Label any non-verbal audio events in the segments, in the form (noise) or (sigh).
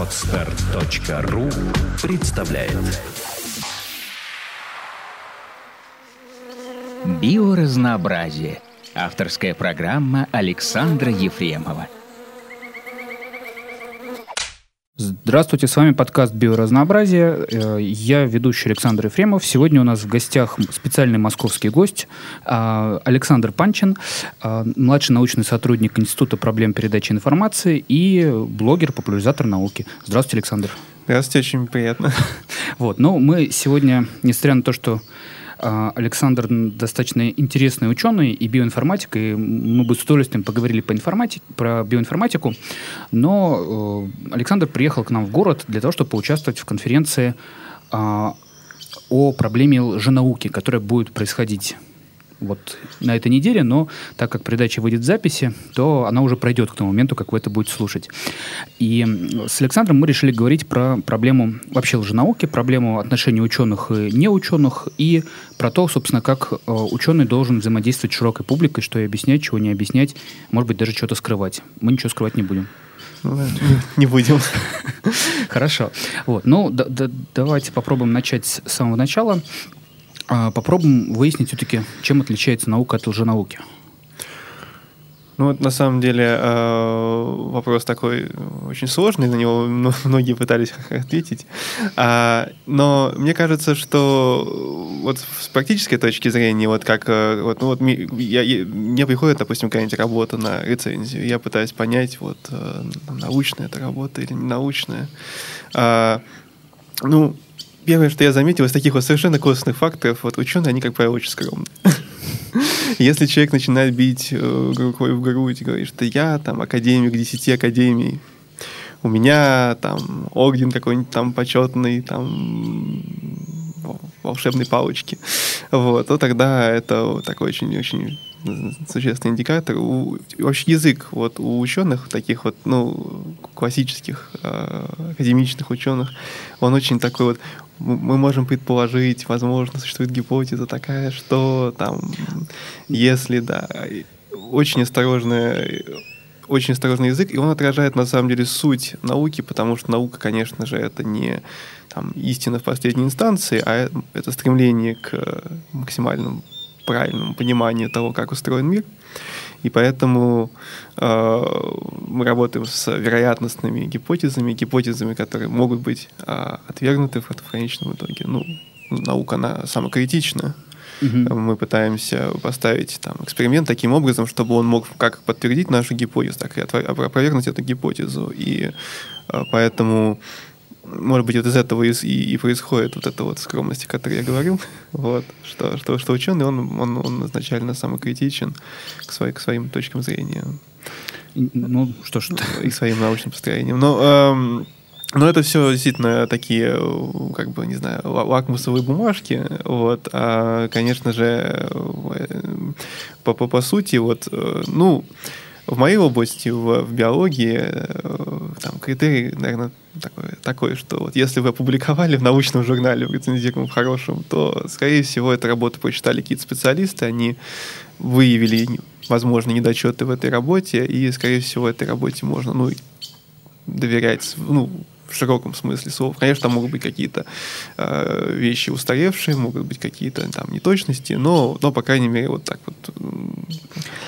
Отстар.ру представляет Биоразнообразие. Авторская программа Александра Ефремова. Здравствуйте, с вами подкаст «Биоразнообразие». Э, я ведущий Александр Ефремов. Сегодня у нас в гостях специальный московский гость а, Александр Панчин, а, младший научный сотрудник Института проблем передачи информации и блогер, популяризатор науки. Здравствуйте, Александр. Здравствуйте, очень приятно. Вот, ну мы сегодня, несмотря на то, что Александр достаточно интересный ученый и биоинформатик, и мы бы с удовольствием поговорили по информатике, про биоинформатику, но э, Александр приехал к нам в город для того, чтобы поучаствовать в конференции а, о проблеме лженауки, которая будет происходить вот на этой неделе, но так как передача выйдет в записи, то она уже пройдет к тому моменту, как вы это будете слушать. И с Александром мы решили говорить про проблему вообще лженауки, проблему отношений ученых и неученых, и про то, собственно, как э, ученый должен взаимодействовать с широкой публикой, что и объяснять, чего не объяснять, может быть, даже что-то скрывать. Мы ничего скрывать не будем. Ну, не будем. (laughs) Хорошо. Вот. Ну, да, да, давайте попробуем начать с самого начала. А, попробуем выяснить все-таки, чем отличается наука от лженауки. Ну, вот на самом деле э, вопрос такой очень сложный, на него многие пытались (laughs) ответить. А, но мне кажется, что вот с практической точки зрения, вот как э, вот, ну, вот я, я, мне приходит, допустим, какая-нибудь работа на рецензию, я пытаюсь понять, вот э, научная это работа или не научная. А, ну, первое, что я заметил из таких вот совершенно косвенных факторов, вот ученые, они, как правило, очень скромны. (laughs) Если человек начинает бить э, рукой в грудь и говорит, что я там академик 10 академий, у меня там орден какой-нибудь там почетный, там волшебной палочки, вот, то тогда это такой очень-очень существенный индикатор. У, вообще язык вот у ученых, таких вот, ну, классических э, академичных ученых, он очень такой вот, мы можем предположить, возможно, существует гипотеза такая, что там, если, да, очень осторожная очень осторожный язык, и он отражает на самом деле суть науки, потому что наука, конечно же, это не там, истина в последней инстанции, а это стремление к максимальному правильному пониманию того, как устроен мир. И поэтому э, мы работаем с вероятностными гипотезами, гипотезами, которые могут быть э, отвергнуты в, в конечном итоге. Ну, наука, она самокритична. Угу. Мы пытаемся поставить там, эксперимент таким образом, чтобы он мог как подтвердить нашу гипотезу, так и опровергнуть эту гипотезу. И э, поэтому может быть, вот из этого и, и, происходит вот эта вот скромность, о которой я говорил, (laughs) вот, что, что, что ученый, он, он, он изначально самокритичен к, своей, к своим точкам зрения. Ну, что ж. И своим научным построением. Но, эм, но это все действительно такие, как бы, не знаю, лакмусовые бумажки. Вот. А, конечно же, э, по, по, по сути, вот, э, ну, в моей области, в, в биологии, э, там критерий, наверное, такой, такой, что вот если вы опубликовали в научном журнале, в рецензированном хорошем, то, скорее всего, эту работу прочитали какие-то специалисты, они выявили возможно недочеты в этой работе, и, скорее всего, этой работе можно ну, доверять, ну, в широком смысле слова. Конечно, там могут быть какие-то э, вещи устаревшие, могут быть какие-то там неточности, но, но по крайней мере, вот так вот.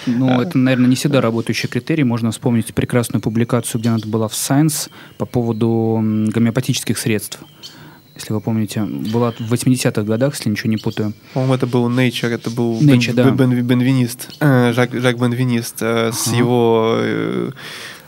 Ну, а... это, наверное, не всегда работающий критерий. Можно вспомнить прекрасную публикацию, где она была в Science по поводу гомеопатических средств если вы помните, была в 80-х годах, если ничего не путаю. По-моему, это был Nature, это был Nature, Бен, да. Бен, Бенвенист, э, Жак, Жак Бенвенист э, ага. с его э,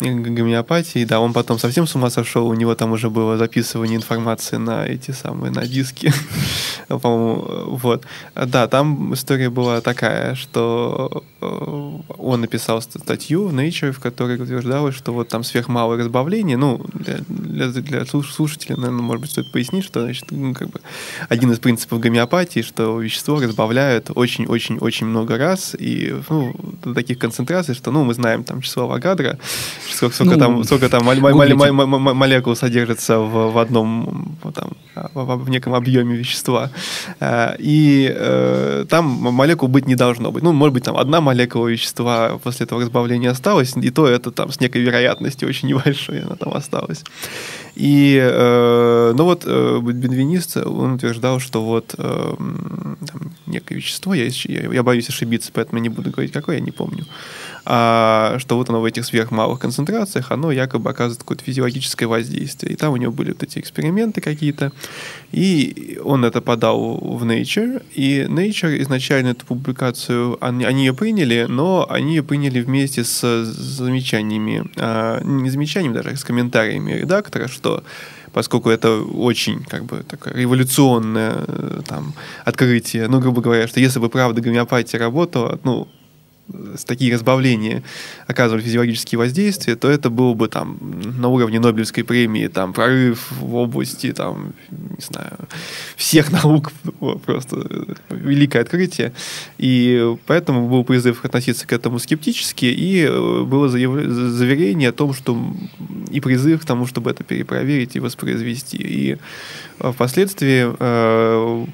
гомеопатии, да, он потом совсем с ума сошел, у него там уже было записывание информации на эти самые, на диски, (laughs) по-моему, вот. Да, там история была такая, что э, он написал статью в Nature, в которой утверждалось, что вот там сверхмалое разбавление, ну, для, для, для слушателей, наверное, может быть, стоит пояснить, что, значит, ну, как бы один из принципов гомеопатии, что вещество разбавляют очень-очень-очень много раз, и, ну, до таких концентраций, что, ну, мы знаем там число Авогадро, сколько, сколько ну, там, сколько там молекул содержится в, в одном, в, в неком объеме вещества. А, и э, там молекул быть не должно быть. Ну, может быть, там одна молекула вещества после этого разбавления осталась, и то это там с некой вероятностью очень (laughs) небольшой она там осталась. И, э, ну вот, э, бенвенист, он утверждал, что вот э, там, некое вещество, я, я, я боюсь ошибиться, поэтому не буду говорить, какое, я не помню, а, что вот оно в этих сверхмалых концентрациях, оно якобы оказывает какое-то физиологическое воздействие. И там у него были вот эти эксперименты какие-то, и он это подал в Nature, и Nature изначально эту публикацию, они, они ее приняли, но они ее приняли вместе с замечаниями, а, не замечаниями даже, а с комментариями редактора, что поскольку это очень как бы такое революционное э, там открытие, ну грубо говоря, что если бы правда гомеопатия работала, ну такие разбавления оказывали физиологические воздействия, то это было бы там на уровне Нобелевской премии, там прорыв в области там, не знаю, всех (laughs) наук, просто великое открытие. И поэтому был призыв относиться к этому скептически, и э, было заверение о том, что и призыв к тому, чтобы это перепроверить и воспроизвести. И э, впоследствии э,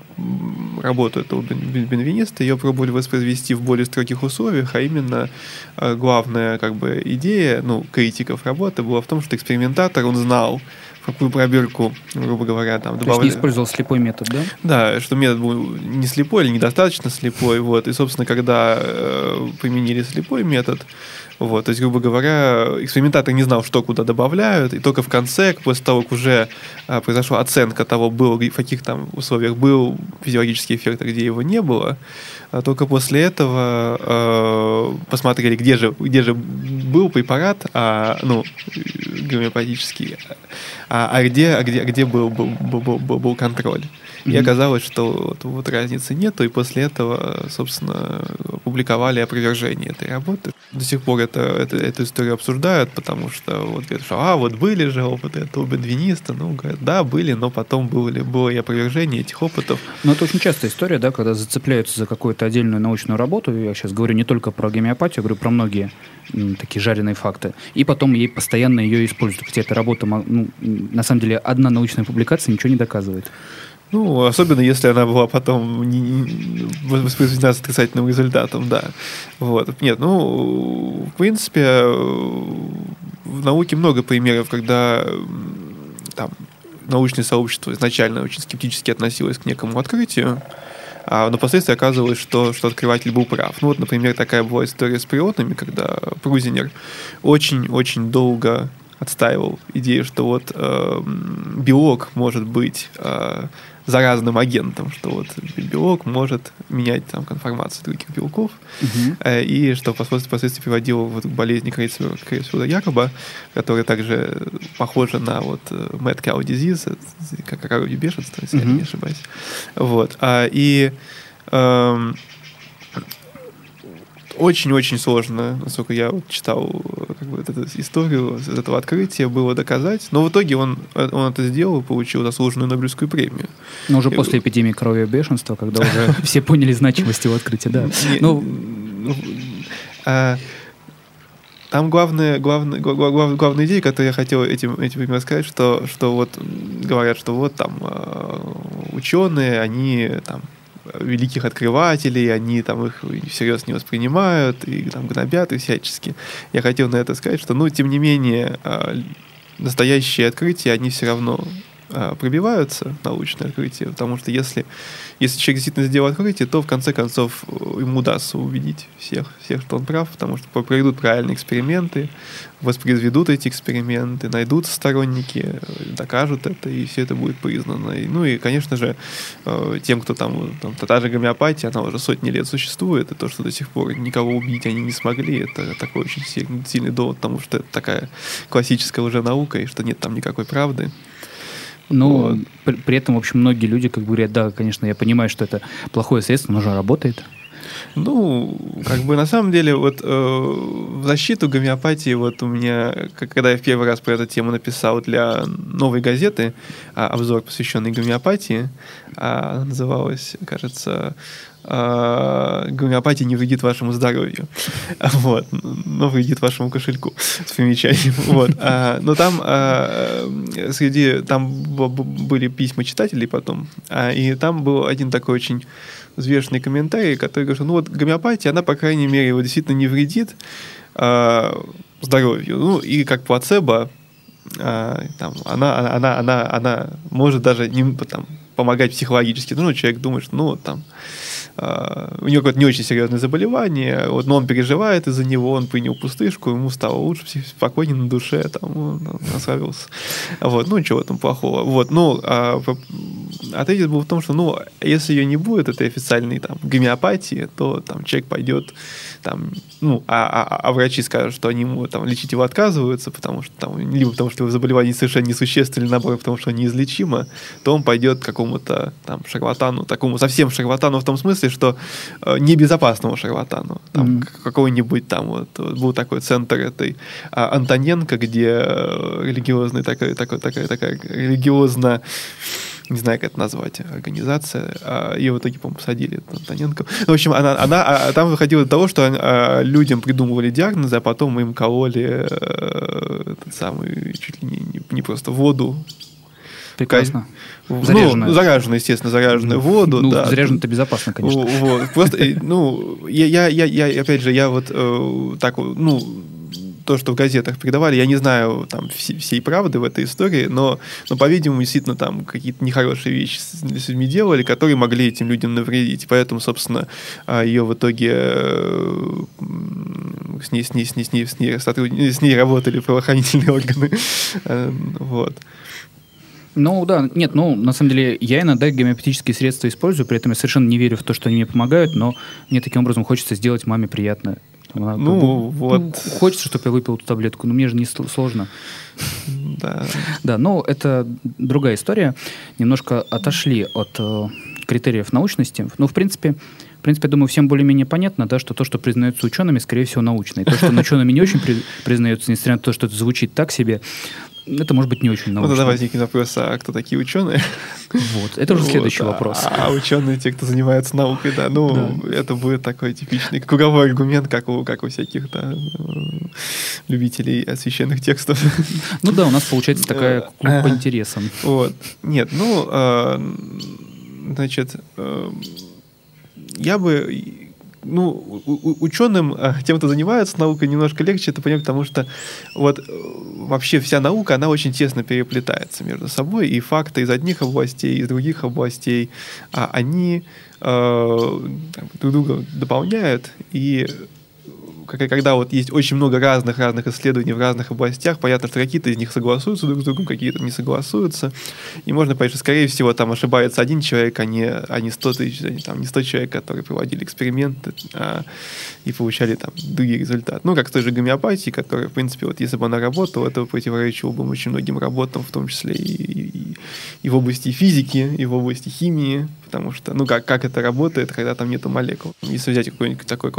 работу этого бенвениста ее пробовали воспроизвести в более строгих условиях, а именно э, главная как бы идея, ну, критиков работы была в том, что экспериментатор, он знал, в какую пробирку, грубо говоря, там добавляли. То есть не использовал слепой метод, да? Да, что метод был не слепой или недостаточно слепой, вот, и, собственно, когда э, применили слепой метод, вот, то есть, грубо говоря, экспериментатор не знал, что куда добавляют, и только в конце, после того, как уже а, произошла оценка того, был, в каких там условиях был физиологический эффект, а где его не было, а только после этого э, посмотрели, где же, где же был препарат, а, ну, гомеопатический, а, а где, а где, где был, был, был, был, был контроль. И mm-hmm. оказалось, что вот, вот разницы нету, и после этого, собственно, публиковали опровержение этой работы. До сих пор это, это, эту историю обсуждают, потому что вот говорят, что а, вот были же опыты этого бенвениста, ну, говорят, да, были, но потом были, было и опровержение этих опытов. Но это очень частая история, да, когда зацепляются за какую-то отдельную научную работу, я сейчас говорю не только про гомеопатию, говорю про многие такие жареные факты, и потом ей постоянно ее используют, хотя эта работа, ну, на самом деле, одна научная публикация ничего не доказывает. Ну, особенно если она была потом воспроизведена с отрицательным результатом, да. Вот. Нет, ну, в принципе, в науке много примеров, когда там научное сообщество изначально очень скептически относилось к некому открытию, а, но впоследствии оказывалось, что, что открыватель был прав. Ну вот, например, такая была история с прионами, когда Прузинер очень-очень долго отстаивал идею, что вот э, белок может быть э, заразным агентом, что вот белок может менять там конформацию других белков, угу. э, и что впоследствии, приводило вот, к болезни Крейсфилда Якоба, которая также похожа на вот э, mad cow disease, как коровье бешенство, если угу. я не ошибаюсь. Вот. А, и э, очень-очень сложно, насколько я вот читал как бы, эту историю этого открытия, было доказать. Но в итоге он, он это сделал и получил заслуженную Нобелевскую премию. Но уже и... после эпидемии крови бешенства, когда уже (laughs) все поняли значимость его открытия, да. Ну, а, там главная, главная, главная, главная идея, которую я хотел этим, этим примером сказать, что, что вот говорят, что вот там а, ученые, они там великих открывателей, они там их всерьез не воспринимают и там гнобят и всячески. Я хотел на это сказать, что, ну, тем не менее, а, настоящие открытия, они все равно пробиваются, научные открытия, потому что если если человек действительно сделал открытие, то в конце концов э, ему удастся убедить всех, всех, что он прав, потому что проведут правильные эксперименты, воспроизведут эти эксперименты, найдут сторонники, э, докажут это, и все это будет признано. И, ну и, конечно же, э, тем, кто там, там, та же гомеопатия, она уже сотни лет существует, и то, что до сих пор никого убить они не смогли, это такой очень сильный, сильный довод, потому что это такая классическая уже наука, и что нет там никакой правды. Но вот. при, при этом, в общем, многие люди как бы говорят, да, конечно, я понимаю, что это плохое средство, но же работает. Ну, как бы на самом деле, вот э, в защиту гомеопатии, вот у меня, когда я в первый раз про эту тему написал для новой газеты, а, обзор, посвященный гомеопатии, а, называлась, кажется, гомеопатия не вредит вашему здоровью, (laughs) вот, но вредит вашему кошельку (laughs) с примечанием, вот. А, но там а, среди там были письма читателей потом, а, и там был один такой очень взвешенный комментарий, который говорит, ну вот гомеопатия, она, по крайней мере, его действительно не вредит здоровью, ну и как плацебо, там, она, она, она, она, она может даже не, там, помогать психологически. Ну, человек думает, что ну, вот там у него какое-то не очень серьезное заболевание, вот, но он переживает из-за него, он принял пустышку, ему стало лучше, спокойнее на душе, там, он, он расслабился. Вот, ну, ничего там плохого. Вот, ну, а, а тезис был в том, что, ну, если ее не будет, этой официальной там гомеопатии, то там человек пойдет там, ну, а, а, а врачи скажут, что они ему там лечить его отказываются, потому что там, либо потому что его заболевание совершенно несущественно, или наоборот, потому что неизлечимо, то он пойдет к какому-то там шарлатану, такому совсем шарлатану в том смысле, что э, небезопасному шарлатану, там, mm. какой-нибудь там вот, вот был такой центр этой а, Антоненко, где э, религиозный такой, такой, такая, такая религиозно не знаю, как это назвать, организация. А ее в итоге, по-моему, посадили, Антоненко. Ну, в общем, она, она а, там выходило до того, что а, людям придумывали диагнозы, а потом им кололи э, этот самый, чуть ли не, не просто воду, Прекрасно. Ну, заряженную, естественно, заряженную воду. Ну, да. заряженно-то безопасно, конечно. Вот. Просто, ну, я, я, я, я, опять же, я вот э, так, ну, то, что в газетах передавали, я не знаю там всей, всей правды в этой истории, но, но по-видимому, действительно там какие-то нехорошие вещи с, с людьми делали, которые могли этим людям навредить. Поэтому, собственно, а, ее в итоге э, с ней, с ней, с ней, с ней, с ней, сотруд... с ней работали правоохранительные (laughs) органы. Э, вот. Ну да, нет, ну на самом деле я иногда гомеопатические средства использую, при этом я совершенно не верю в то, что они мне помогают, но мне таким образом хочется сделать маме приятно. Она, ну, бы, вот. Ну, хочется, чтобы я выпил эту таблетку, но мне же не сложно. (laughs) Да. Да, но это другая история. Немножко отошли от э, критериев научности. Ну, в принципе, в принципе, я думаю, всем более-менее понятно, да, что то, что признается учеными, скорее всего, научно. И то, что учеными не очень при, признается, несмотря на то, что это звучит так себе, это может быть не очень научно. Ну, тогда возникнет вопрос, а кто такие ученые? Вот, это уже вот, следующий а, вопрос. А ученые, те, кто занимается наукой, да, ну, да. это будет такой типичный круговой аргумент, как у, как у всяких, да, любителей священных текстов. Ну да, у нас получается такая клуб по интересам. Вот. Нет, ну, а, значит, э, я бы ну, ученым, а, тем, кто занимается наукой, немножко легче это понять, потому что вот э, вообще вся наука, она очень тесно переплетается между собой, и факты из одних областей, из других областей, а они э, друг друга дополняют, и когда вот есть очень много разных-разных исследований в разных областях, понятно, что какие-то из них согласуются друг с другом, какие-то не согласуются, и можно понять, что, скорее всего, там ошибается один человек, а не, а не 100 тысяч, а там, не 100 человек, которые проводили эксперименты а, и получали там другие результаты. Ну, как с той же гомеопатией, которая, в принципе, вот если бы она работала, это противоречило бы очень многим работам, в том числе и, и, и в области физики, и в области химии, потому что, ну, как, как это работает, когда там нету молекул. Если взять какой-нибудь такой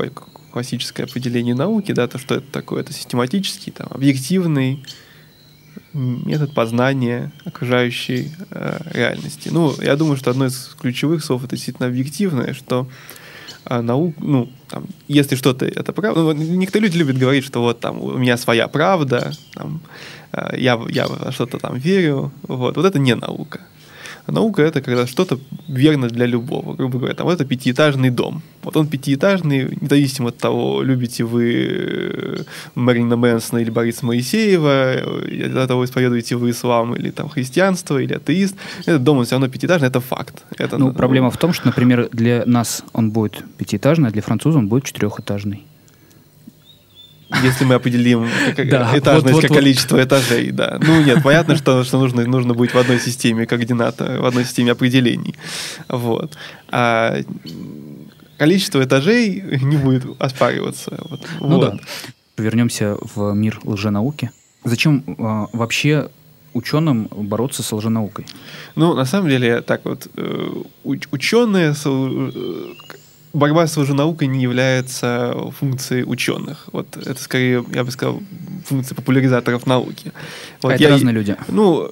классическое определение науки, да, то что это такое? Это систематический, там, объективный метод познания окружающей э, реальности. Ну, я думаю, что одно из ключевых слов это действительно объективное, что э, наук, ну, там, если что-то это правда, ну, некоторые люди любят говорить, что вот там у меня своя правда, там, э, я, я что-то там верю, вот, вот это не наука. Наука это когда что-то верно для любого. Грубо говоря, там это пятиэтажный дом. Вот он пятиэтажный, независимо от того, любите вы э, Марина Мэнсона или Бориса Моисеева, э, от того, исповедуете вы ислам или там христианство, или атеист. Этот дом, он все равно пятиэтажный, это факт. Это, ну, проблема в том, что, например, для нас он будет пятиэтажный, а для француза он будет четырехэтажный если мы определим да, этажность вот, как вот. количество этажей, да. Ну нет, понятно, что, что нужно, нужно быть в одной системе координат, в одной системе определений. Вот. А количество этажей не будет оспариваться. Вот. Ну вот. да. Вернемся в мир лженауки. Зачем э, вообще ученым бороться с лженаукой? Ну, на самом деле, так вот, э, ученые борьба с лженаукой не является функцией ученых. Вот это скорее, я бы сказал, функция популяризаторов науки. Вот а это разные люди. Ну,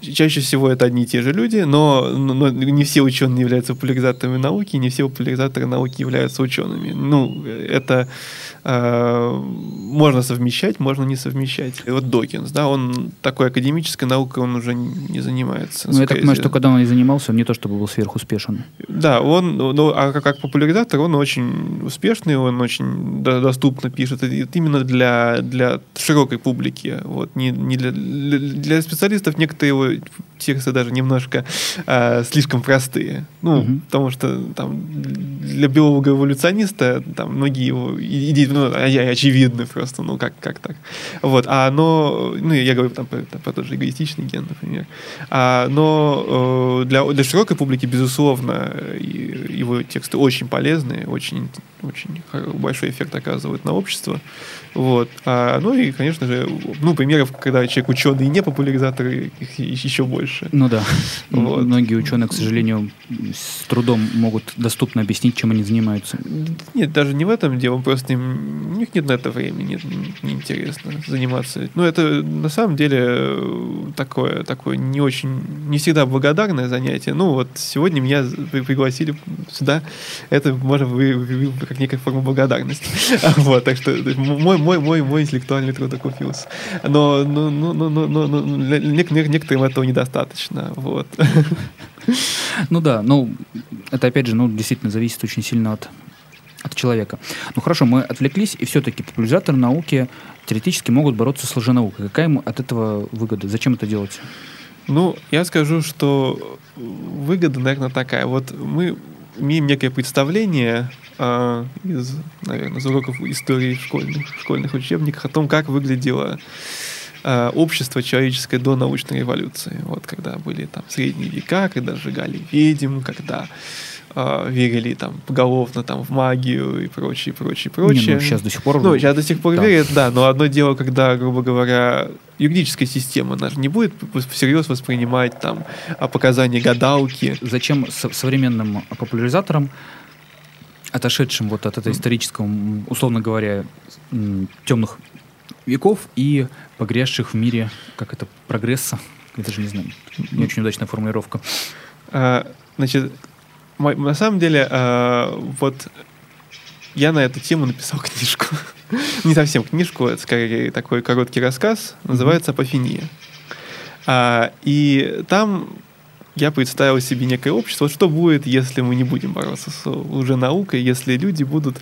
чаще всего это одни и те же люди, но, но не все ученые являются популяризаторами науки, не все популяризаторы науки являются учеными. Ну, это э, можно совмещать, можно не совмещать. И вот Докинс, да, он такой академической наукой он уже не занимается. Ну, я так понимаю, что когда он и занимался, он не то чтобы был сверхуспешен. Да, он, ну, а как, как популяризатор, он очень успешный, он очень доступно пишет. И именно для, для широкой публики. Вот, не, не для, для специалистов некоторые его тексты даже немножко э, слишком простые. Ну, угу. потому что там для биолога эволюциониста там многие его идеи ну, очевидны просто, ну как, как так. Вот, а оно, ну я говорю там, про, про тот же эгоистичный ген, например. А, но э, для, для широкой публики, безусловно, его тексты очень полезные, очень, очень большой эффект оказывают на общество. Вот. А, ну и, конечно же, ну, примеров, когда человек ученый и не популяризатор, их еще больше. Ну да. Вот. Многие ученые, к сожалению, с трудом могут доступно объяснить, чем они занимаются. Нет, даже не в этом дело, просто им, у них нет на это времени, нет, неинтересно заниматься. Ну, это на самом деле такое, такое не очень, не всегда благодарное занятие. Ну, вот сегодня меня пригласили сюда, это можно вы, как некая форма благодарности. Вот, так что мой мой, мой, мой интеллектуальный труд окупился. Но, но, но, но, но, но, но некоторым этого недостаточно. Вот. Ну да, ну, это опять же, ну, действительно зависит очень сильно от от человека. Ну хорошо, мы отвлеклись, и все-таки популяризаторы науки теоретически могут бороться с лженаукой. Какая им от этого выгода? Зачем это делать? Ну, я скажу, что выгода, наверное, такая. Вот мы имеем некое представление э, из, наверное, из уроков истории в школьных, в школьных учебниках о том, как выглядело э, общество человеческое до научной революции. Вот когда были там средние века, когда сжигали ведьм, когда э, верили там поголовно там в магию и прочее, прочее, прочее. Не, ну, сейчас до сих пор. Ну, сейчас до сих пор да. верят, да, но одно дело, когда, грубо говоря, юридическая система, она же не будет всерьез воспринимать там показания гадалки. Зачем современным популяризаторам отошедшим вот от этого исторического, условно говоря, темных веков и погрязших в мире, как это, прогресса, я даже не знаю, не очень удачная формулировка. А, значит, на самом деле, а, вот я на эту тему написал (laughs) книжку. не совсем книжку, это скорее такой короткий рассказ, называется «Апофения». А, и там я представил себе некое общество. Что будет, если мы не будем бороться с уже наукой, если люди будут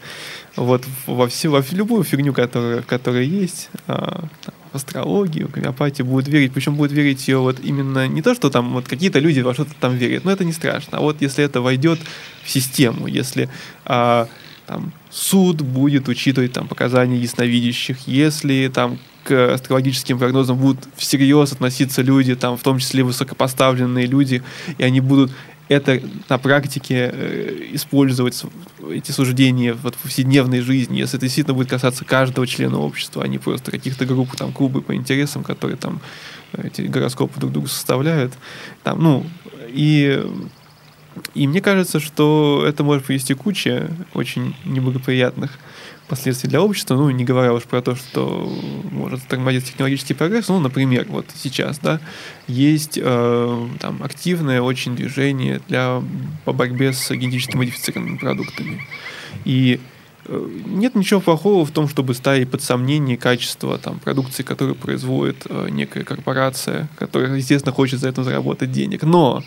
вот во всю, во любую фигню, которая, которая есть, а, в астрологию, гомеопатию, будут верить, причем будут верить ее вот именно не то, что там вот какие-то люди во что-то там верят, но это не страшно, а вот если это войдет в систему, если а, там суд будет учитывать там показания ясновидящих, если там к астрологическим прогнозам будут всерьез относиться люди, там, в том числе высокопоставленные люди, и они будут это на практике э, использовать эти суждения вот, в повседневной жизни, если это действительно будет касаться каждого члена общества, а не просто каких-то групп, там, клубы по интересам, которые там эти гороскопы друг другу составляют. Там, ну, и, и мне кажется, что это может привести к куче очень неблагоприятных последствий для общества, ну, не говоря уж про то, что может тормозить технологический прогресс, ну, например, вот сейчас, да, есть э, там активное очень движение для, по борьбе с генетически модифицированными продуктами. И нет ничего плохого в том, чтобы ставить под сомнение качество там, продукции, которую производит э, некая корпорация, которая, естественно, хочет за это заработать денег. Но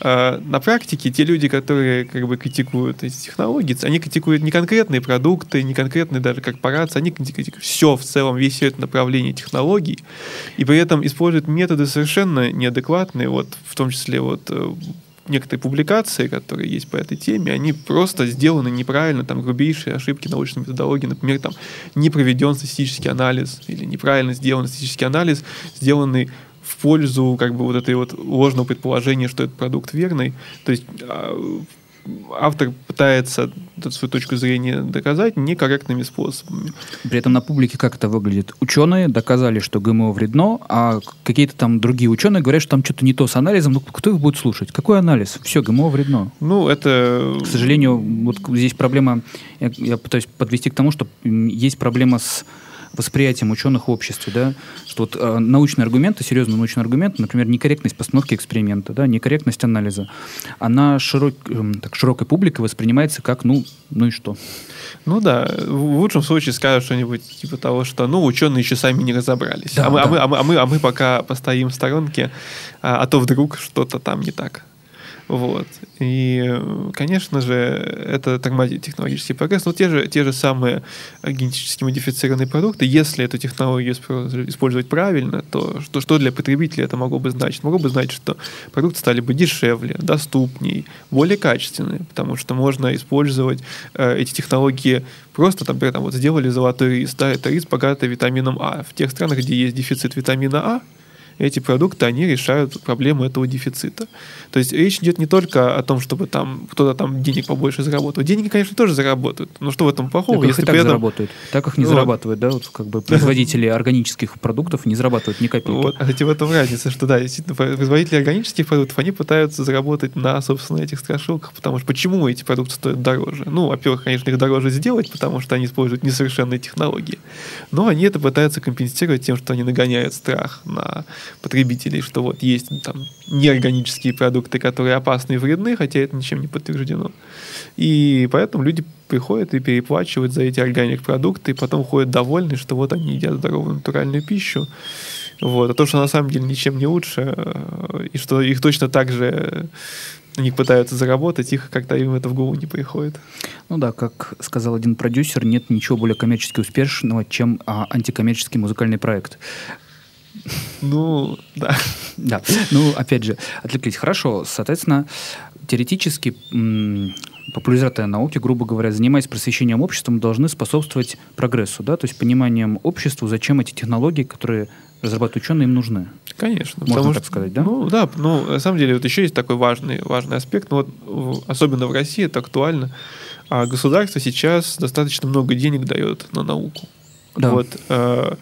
э, на практике те люди, которые как бы критикуют эти технологии, они критикуют не конкретные продукты, не конкретные даже корпорации, они критикуют все в целом, весь это направление технологий, и при этом используют методы совершенно неадекватные, вот в том числе вот э, некоторые публикации, которые есть по этой теме, они просто сделаны неправильно, там грубейшие ошибки научной методологии, например, там не проведен статистический анализ или неправильно сделан статистический анализ, сделанный в пользу как бы вот этой вот ложного предположения, что этот продукт верный. То есть а, автор пытается свою точку зрения доказать некорректными способами. При этом на публике как это выглядит? Ученые доказали, что ГМО вредно, а какие-то там другие ученые говорят, что там что-то не то с анализом. Ну, кто их будет слушать? Какой анализ? Все, ГМО вредно. Ну, это... К сожалению, вот здесь проблема, я, я пытаюсь подвести к тому, что есть проблема с восприятием ученых в обществе, да, что вот э, научные аргументы, серьезные научные аргументы, например, некорректность постановки эксперимента, да, некорректность анализа, она широк, э, так, широкой публикой воспринимается как, ну, ну и что? Ну да, в лучшем случае скажут что-нибудь типа того, что ну ученые еще сами не разобрались, Да, а, мы, а, да. а, мы, а, мы, а мы пока постоим в сторонке, а, а то вдруг что-то там не так. Вот. И, конечно же, это тормозит технологический прогресс. Но те же, те же самые генетически модифицированные продукты, если эту технологию использовать правильно, то что, что для потребителя это могло бы значить? Могло бы значить, что продукты стали бы дешевле, доступней, более качественные, потому что можно использовать э, эти технологии просто, там, например, там, вот сделали золотой рис, да, это рис, богатый витамином А. В тех странах, где есть дефицит витамина А, эти продукты, они решают проблему этого дефицита. То есть речь идет не только о том, чтобы там кто-то там денег побольше заработал. Деньги, конечно, тоже заработают. Но что в этом плохого, Так их если и так этом... заработают. Так их не Вот. зарабатывают, да, вот как бы производители органических продуктов не зарабатывают ни копейки. Вот, а кстати, в этом разница, что да, действительно, производители органических продуктов, они пытаются заработать на, собственно, этих страшилках, потому что почему эти продукты стоят дороже? Ну, во-первых, конечно, их дороже сделать, потому что они используют несовершенные технологии, но они это пытаются компенсировать тем, что они нагоняют страх на потребителей, что вот есть там неорганические продукты, которые опасны и вредны, хотя это ничем не подтверждено. И поэтому люди приходят и переплачивают за эти органик продукты, и потом ходят довольны, что вот они едят здоровую натуральную пищу. Вот. А то, что на самом деле ничем не лучше, э, и что их точно так же на них пытаются заработать, их как-то им это в голову не приходит. Ну да, как сказал один продюсер, нет ничего более коммерчески успешного, чем а, антикоммерческий музыкальный проект. Ну, да. Да, ну, опять же, отвлеклись. Хорошо, соответственно, теоретически м, популяризаторы науки, грубо говоря, занимаясь просвещением общества, должны способствовать прогрессу, да, то есть пониманием обществу, зачем эти технологии, которые разрабатывают ученые, им нужны. Конечно. Можно потому так что- сказать, да? Ну, да, ну, на самом деле, вот еще есть такой важный, важный аспект, ну, вот, особенно в России это актуально. А государство сейчас достаточно много денег дает на науку. Да. Вот, э,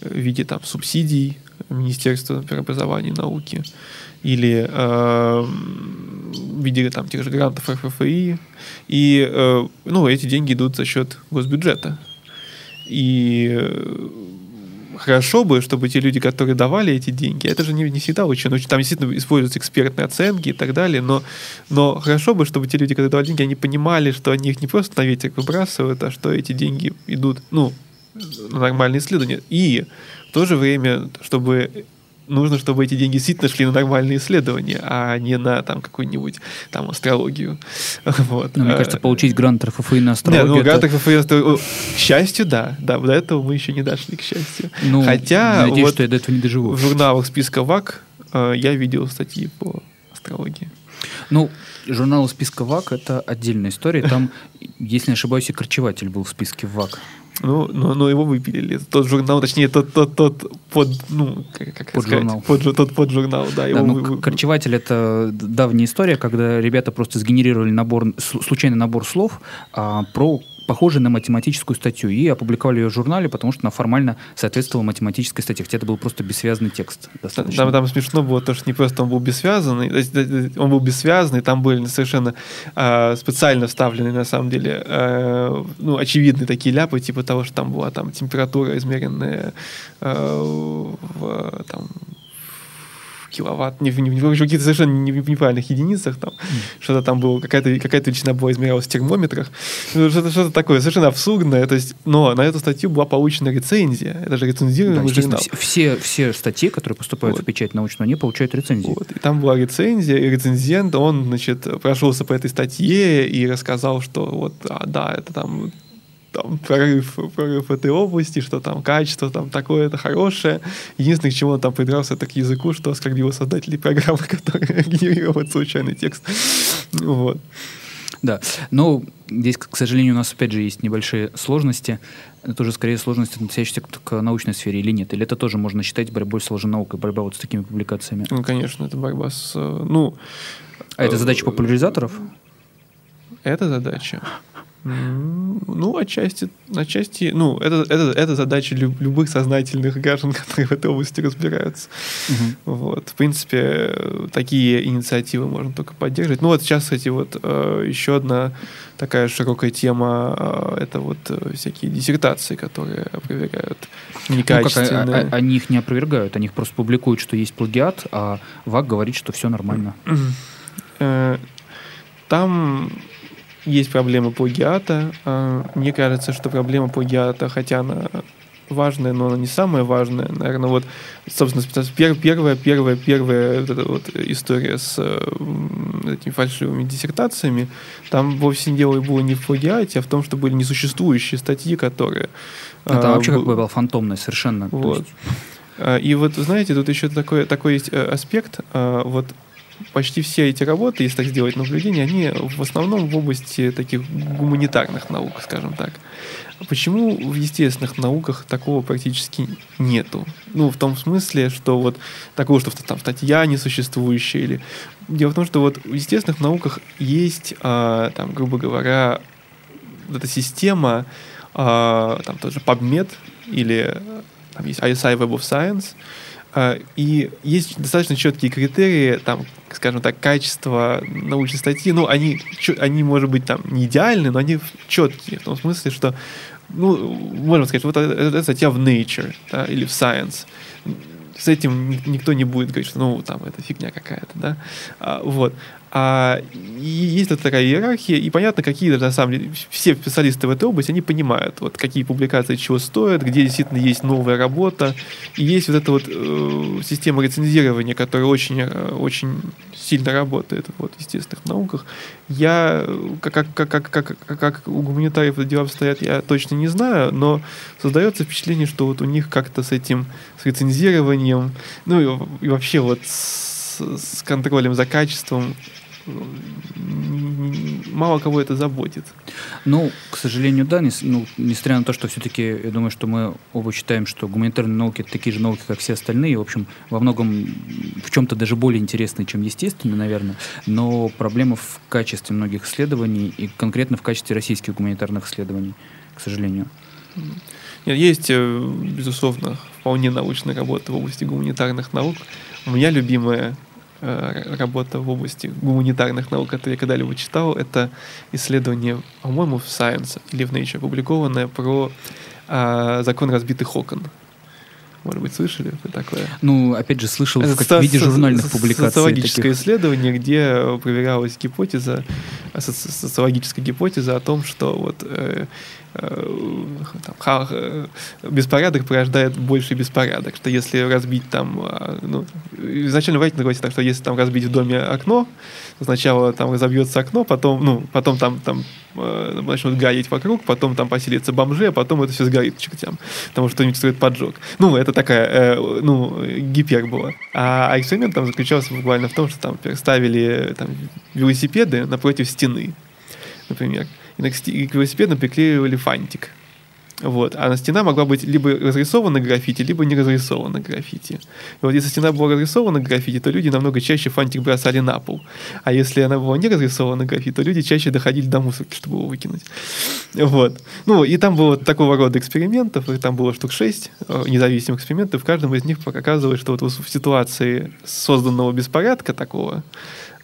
в виде там субсидий Министерства образования и науки или э, в виде там тех же грантов РФФИ. И э, ну, эти деньги идут за счет госбюджета. И э, хорошо бы, чтобы те люди, которые давали эти деньги, это же не, не всегда очень, очень- там действительно используются экспертные оценки и так далее, но, но хорошо бы, чтобы те люди, которые давали деньги, они понимали, что они их не просто на ветер выбрасывают, а что эти деньги идут, ну, нормальные исследования. И в то же время, чтобы нужно, чтобы эти деньги действительно шли на нормальные исследования, а не на там какую-нибудь там астрологию. (laughs) Вот. Ну, мне кажется, получить грант РФФИ на не, астрологию... ну, это- грант РФФИ, это- к счастью, да. Да, до этого мы еще не дошли, к счастью. ну, Хотя надеюсь, вот что я до этого не доживу. в журналах списка ВАК э, я видел статьи по астрологии. Ну, журнал списка ВАК — это отдельная история. Там, если не ошибаюсь, и Корчеватель был в списке ВАК. Ну, но, но его выпилили. Тот журнал, точнее, тот, тот, тот под, ну, как, как Поджурнал. сказать, под, тот поджурнал, да. Да, его ну, вы- Корчеватель — это давняя история, когда ребята просто сгенерировали набор, случайный набор слов а, про похожий на математическую статью и опубликовали ее в журнале, потому что она формально соответствовала математической статье, хотя это был просто бессвязный текст. Достаточно. Там, там смешно было то, что не просто он был э, он был бессвязанный, там были совершенно э, специально вставлены, на самом деле, э, ну, очевидные такие ляпы, типа того, что там была там температура, измеренная э, в, там, в киловатт, не, в- не, в- каких-то совершенно не- в неправильных единицах, там, что-то там было, какая-то какая величина была измерялась в термометрах, Ну, что-то, что-то такое совершенно абсурдное, то есть, но на эту статью была получена рецензия, это же Да, рецензируемый естественно, журнал. все, все статьи, которые поступают Вот. в печать научную, они получают рецензии. Вот. И там была рецензия, и рецензент, он, значит, прошелся по этой статье и рассказал, что вот, а, да, это там там прорыв, прорыв этой области, что там качество там такое-то хорошее. Единственное, к чему он там придрался, это к языку, что оскорбило создателей программы, (laughs) которые генерировали случайный текст. Вот. Да, но здесь, к сожалению, у нас опять же есть небольшие сложности. Это уже скорее сложности, относящиеся к, к научной сфере или нет? Или это тоже можно считать борьбой с лженаукой, борьба вот с такими публикациями? Ну, конечно, это борьба с... э, Ну, А это э, задача популяризаторов? Это задача. Ну, отчасти, отчасти, ну, это, это, это задача люб, любых сознательных граждан, (laughs) которые в этой области разбираются. Угу. Вот, в принципе, такие инициативы можно только поддерживать. Ну, вот сейчас, кстати, вот э, еще одна такая широкая тема, э, это вот э, всякие диссертации, которые опровергают некачественные. Ну, как, а, а, они их не опровергают, они их просто публикуют, что есть плагиат, а ВАК говорит, что все нормально. Там есть проблема плагиата. А, мне кажется, что проблема плагиата, хотя она важная, но она не самая важная. Наверное, вот, собственно, первая, первая, первая вот эта вот история с этими фальшивыми диссертациями, там вовсе дело было не в плагиате, а в том, что были несуществующие статьи, которые... Это а, вообще как бы был фантомный совершенно. Вот. Есть... А, и вот, знаете, тут еще такой, такой есть э, аспект. А, вот почти все эти работы, если так сделать наблюдение, они в основном в области таких гуманитарных наук, скажем так. Почему в естественных науках такого практически нету? Ну, в том смысле, что вот такого, что там статья несуществующая или... Дело в том, что вот в естественных науках есть, а, там, грубо говоря, вот эта система, а, там тоже PubMed или там есть ISI Web of Science, и есть достаточно четкие критерии, там, скажем так, качества научной статьи. Ну, они, они, может быть, там не идеальны, но они четкие, в том смысле, что, ну, можно сказать, вот эта статья в Nature да, или в Science. С этим никто не будет говорить, что, ну, там, это фигня какая-то, да. А, вот. А, и есть вот такая иерархия, и понятно, какие на самом деле все специалисты в этой области, они понимают, вот какие публикации чего стоят, где действительно есть новая работа, и есть вот эта вот э, система рецензирования, которая очень, э, очень сильно работает вот, в естественных науках. Я, как, как, как, как, как, как у гуманитариев дела обстоят, я точно не знаю, но создается впечатление, что вот у них как-то с этим, с рецензированием, ну и, и вообще вот с, с контролем за качеством мало кого это заботит. Ну, к сожалению, да, не, ну, несмотря на то, что все-таки, я думаю, что мы оба считаем, что гуманитарные науки это такие же науки, как все остальные, в общем, во многом, в чем-то даже более интересные, чем естественные, наверное, но проблема в качестве многих исследований и конкретно в качестве российских гуманитарных исследований, к сожалению. Нет, есть, э, безусловно, вполне научные работы в области гуманитарных наук. У меня любимая работа в области гуманитарных наук, которую я когда-либо читал, это исследование, по-моему, в Science или в Nature, опубликованное про э, закон разбитых окон. Может быть, слышали такое? Ну, опять же, слышал это в как, виде журнальных публикаций. Социологическое таких. исследование, где проверялась гипотеза, социологическая гипотеза о том, что вот э, Э, там, э, беспорядок порождает больше беспорядок, что если разбить там, э, ну, изначально в рейтинге говорится так, что если там разбить в доме окно, сначала там разобьется окно, потом, ну, потом там, там начнут гореть вокруг, потом там поселится бомжи, а потом это все сгорит к чертям, потому что кто-нибудь стоит поджог. Ну, это такая, э, ну, гипербола. А, а эксперимент там заключался буквально в том, что там ставили там, велосипеды напротив стены, например и к велосипеду приклеивали фантик. Вот. А на стена могла быть либо разрисована граффити, либо не разрисована граффити. И вот если стена была разрисована граффити, то люди намного чаще фантик бросали на пол. А если она была не разрисована граффити, то люди чаще доходили до мусорки, чтобы его выкинуть. Вот. Ну, и там было такого рода экспериментов, и там было штук шесть э, независимых экспериментов. В каждом из них показывалось, что вот в ситуации созданного беспорядка такого,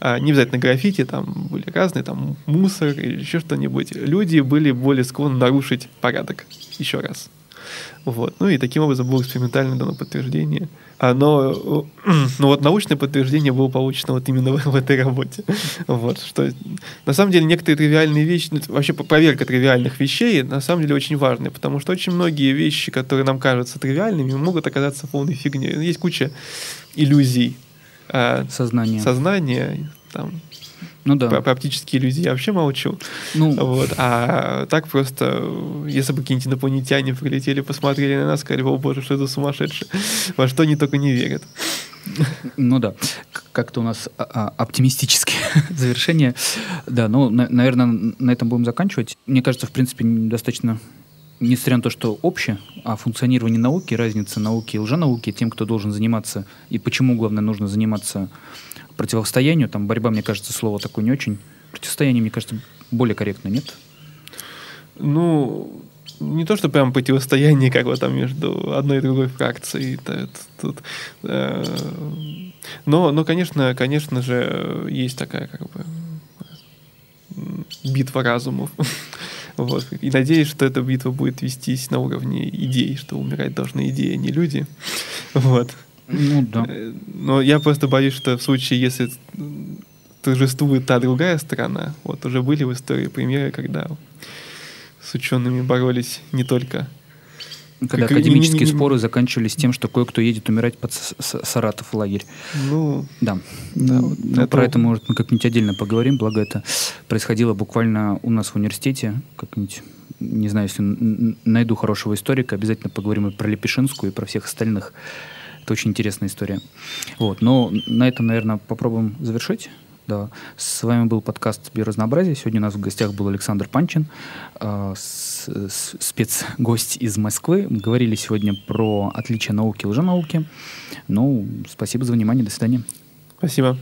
не обязательно граффити, там были разные, там мусор или еще что-нибудь. Люди были более склонны нарушить порядок еще раз. Вот. Ну и таким образом было экспериментально дано подтверждение. А, но (clears throat) ну вот научное подтверждение было получено вот именно в, (laughs) в этой работе. Вот, что на самом деле некоторые тривиальные вещи, ну, вообще проверка тривиальных вещей на самом деле очень важная, потому что очень многие вещи, которые нам кажутся тривиальными, могут оказаться полной фигней. Есть куча иллюзий а, сознание. Сознание, там, ну да. Про, оптические иллюзии я вообще молчу. Ну. Вот. А так просто, если бы какие-нибудь инопланетяне прилетели, посмотрели на нас, сказали, о боже, что это сумасшедшие. Во что они только не верят. Ну да, как-то у нас а, а, оптимистические (laughs) завершения. Да, ну, на, наверное, на этом будем заканчивать. Мне кажется, в принципе, достаточно несмотря на то, что общее о функционировании науки, разница науки и лженауки, тем, кто должен заниматься, и почему, главное, нужно заниматься противостоянию, там борьба, мне кажется, слово такое не очень. Противостояние, мне кажется, более корректно, нет? Ну, не то, что прям противостояние как вот там между одной и другой фракцией. Это, тут, э, но, но, конечно, конечно же, есть такая как бы битва разумов. (laughs) Вот. И надеюсь, что эта битва будет вестись на уровне идей, что умирать должны идеи, а не люди. (laughs) Вот. Ну да. Э, но я просто боюсь, что в случае, если торжествует та другая сторона, вот уже были в истории примеры, когда с учеными боролись не только когда как, академические не, не, не, споры заканчивались тем, что кое-кто едет умирать под Саратов в лагерь. Ну, да. да ну, это... Про это, может, мы как-нибудь отдельно поговорим, благо это происходило буквально у нас в университете, как-нибудь не знаю, если найду хорошего историка, обязательно поговорим и про Лепешинскую, и про всех остальных. Это очень интересная история. Вот. Но на этом, наверное, попробуем завершить. Да. С вами был подкаст «Биоразнообразие». Сегодня у нас в гостях был Александр Панчин, э, спецгость из Москвы. Мы говорили сегодня про отличие науки и лженауки. Ну, спасибо за внимание. До свидания. Спасибо.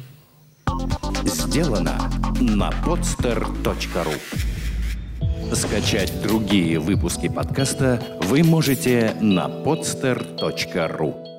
Сделано на podster.ru Скачать другие выпуски подкаста вы можете на podster.ru